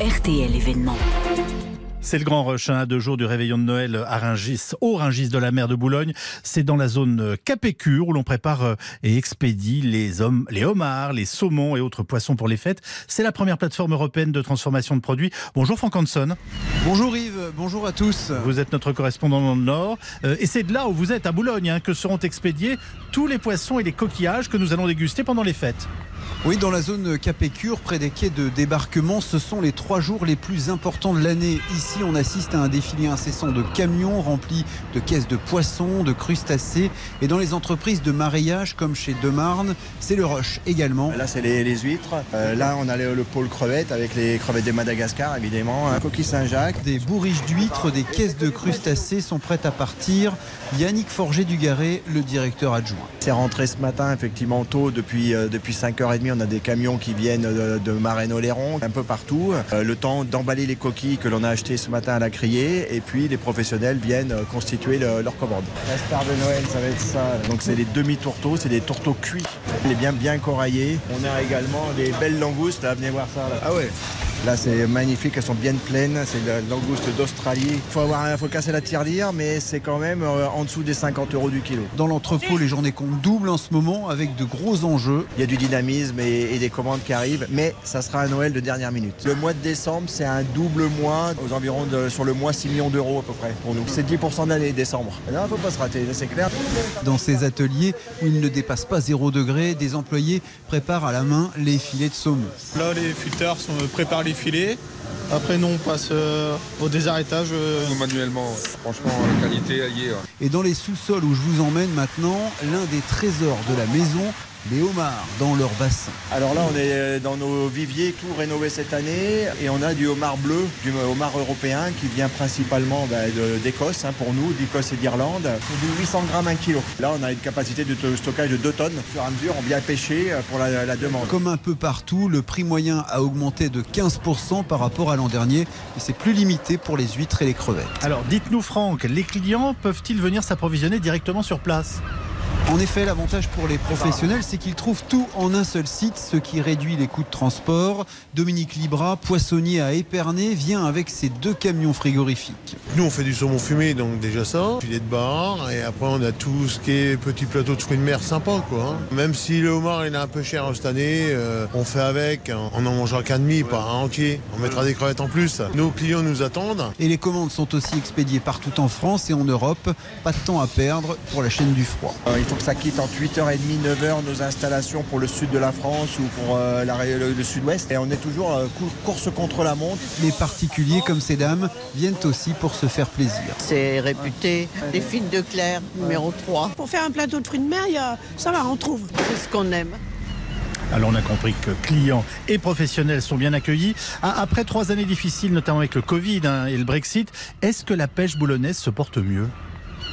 RTL événement. C'est le grand rush, hein, à deux jours du réveillon de Noël à Ringis, au Ringis de la mer de Boulogne. C'est dans la zone Capécure où l'on prépare euh, et expédie les, hommes, les homards, les saumons et autres poissons pour les fêtes. C'est la première plateforme européenne de transformation de produits. Bonjour Franck Hanson. Bonjour Yves, bonjour à tous. Vous êtes notre correspondant dans le Nord. Euh, et c'est de là où vous êtes, à Boulogne, hein, que seront expédiés tous les poissons et les coquillages que nous allons déguster pendant les fêtes. Oui, dans la zone Capécure, près des quais de débarquement, ce sont les trois jours les plus importants de l'année. Ici, on assiste à un défilé incessant de camions remplis de caisses de poissons, de crustacés. Et dans les entreprises de maraîchage, comme chez Demarne, c'est le rush également. Là, c'est les, huîtres. Euh, là, on a le, pôle crevette avec les crevettes de Madagascar, évidemment. Un coquille Saint-Jacques. Des bourriches d'huîtres, des caisses de crustacés sont prêtes à partir. Yannick Forger du Garret, le directeur adjoint. C'est rentré ce matin, effectivement, tôt, depuis, euh, depuis 5h30 on a des camions qui viennent de, Marennes-Oléron, un peu partout. Euh, le temps d'emballer les coquilles que l'on a achetées ce matin à la criée et puis les professionnels viennent euh, constituer leur commande. La star de Noël, ça va être ça. Donc c'est des demi-tourteaux, c'est des tourteaux cuits. Il est bien bien coraillé. On a également des belles langoustes, là, venez voir ça. Ah ouais Là, c'est magnifique, elles sont bien pleines. C'est la langouste d'Australie. Il faut, avoir, faut casser la tirelire, mais c'est quand même euh, en dessous des 50 euros du kilo. Dans l'entrepôt, les journées comptent double en ce moment avec de gros enjeux. Il y a du dynamisme et, des commandes qui arrivent, mais ça sera un Noël de dernière minute. Le mois de décembre, c'est un double mois, aux environs de, sur le mois 6 millions d'euros à peu près pour nous. C'est 10% de l'année décembre. il ne faut pas se rater, c'est clair. Dans ces ateliers où il ne dépasse pas 0 degré, des employés préparent à la main les filets de saumon. Là, les futeurs sont, préparent les filets. Après, nous, on passe euh, au désarrêtage. Euh. Manuellement, franchement, la qualité, est. Et dans les sous-sols où je vous emmène maintenant, l'un des trésors de la maison, les homards dans leur bassin. Alors là, on est dans nos viviers, tout rénové cette année, et on a du homard bleu, du homard européen qui vient principalement bah, d'Écosse hein, pour nous, d'Écosse et d'Irlande. C'est du 800 grammes 1 kg. Là, on a une capacité de stockage de 2 tonnes. Sur à mesure, on vient pêcher euh, pour la, la, demande. Comme un peu partout, le prix moyen a augmenté de 15% par rapport à l'an dernier, et c'est plus limité pour les huîtres et les crevettes. Alors, dites-nous, Franck, les clients peuvent-ils venir s'approvisionner directement sur place? En effet, l'avantage pour les professionnels, c'est qu'ils trouvent tout en un seul site, ce qui réduit les coûts de transport. Dominique Libra, poissonnier à Épernay, vient avec ses deux camions frigorifiques. Nous, on fait du saumon fumé, donc déjà ça, filet de bar, et après on a tout ce qui est petit plateau de fruits de mer sympa, quoi. Hein. Même si le homard il est un peu cher cette année, euh, on fait avec, on en mangera qu'un demi, pas un entier. On mettra des crevettes en plus. Nos clients nous attendent. Et les commandes sont aussi expédiées partout en France et en Europe. Pas de temps à perdre pour la chaîne du froid. Euh, il faut que ça quitte entre 8h30, 9h nos installations pour le sud de la France ou pour euh, le, sud-ouest. Et on est toujours euh, course contre la montre. Les particuliers comme ces dames viennent aussi pour se faire plaisir. C'est réputé. Les fines de Claire, numéro 3. Pour faire un plateau de fruits de mer, ça va, on trouve. C'est ce qu'on aime. Alors on a compris que clients et professionnels sont bien accueillis. Ah, après trois années difficiles, notamment avec le Covid hein, et le Brexit, est-ce que la pêche boulonnaise se porte mieux?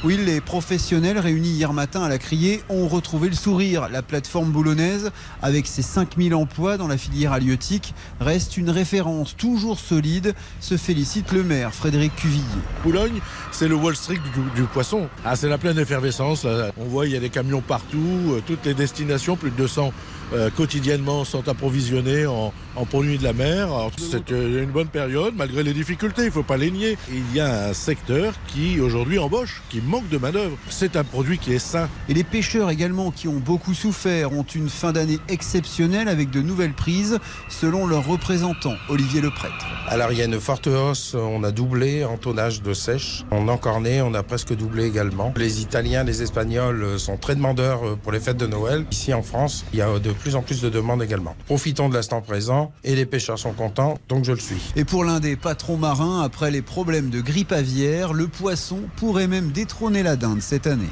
Oui, les professionnels réunis hier matin à la Criée ont retrouvé le sourire. La plateforme boulonnaise, avec ses 5000 emplois dans la filière halieutique, reste une référence toujours solide, se félicite le maire Frédéric Cuvillier. Boulogne, c'est le Wall Street du, poisson. Ah, c'est la pleine effervescence. On voit, il y a des camions partout, euh, toutes les destinations, plus de 200 euh, quotidiennement sont approvisionnés en, produits de la mer. C'est une bonne période malgré les difficultés, il ne faut pas les nier. Il y a un secteur qui aujourd'hui embauche, qui manque de manœuvre. C'est un produit qui est sain. Et les pêcheurs également qui ont beaucoup souffert ont une fin d'année exceptionnelle avec de nouvelles prises selon leur représentant Olivier Leprêtre. Alors il y a une forte hausse, on a doublé en tonnage de sèche. En encorné, on a presque doublé également. Les Italiens, les Espagnols sont très demandeurs pour les fêtes de Noël. Ici en France, il y a de plus en plus de demandes également. Profitons de l'instant présent et les pêcheurs sont contents, donc je le suis. Et pour l'un des patrons marins, après les problèmes de grippe aviaire, le poisson pourrait même détrôner la dinde cette année.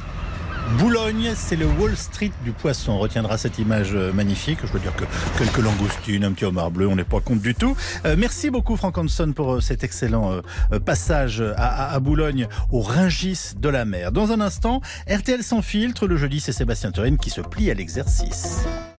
Boulogne, c'est le Wall Street du poisson. On retiendra cette image euh, magnifique. Je veux dire que quelques langoustines, un petit homard bleu, on n'est pas compte du tout. Euh, merci beaucoup Franck Hanson pour euh, cet excellent passage à, Boulogne, au Ringis de la mer. Dans un instant, RTL sans filtre. Le jeudi, c'est Sébastien Turenne qui se plie à l'exercice.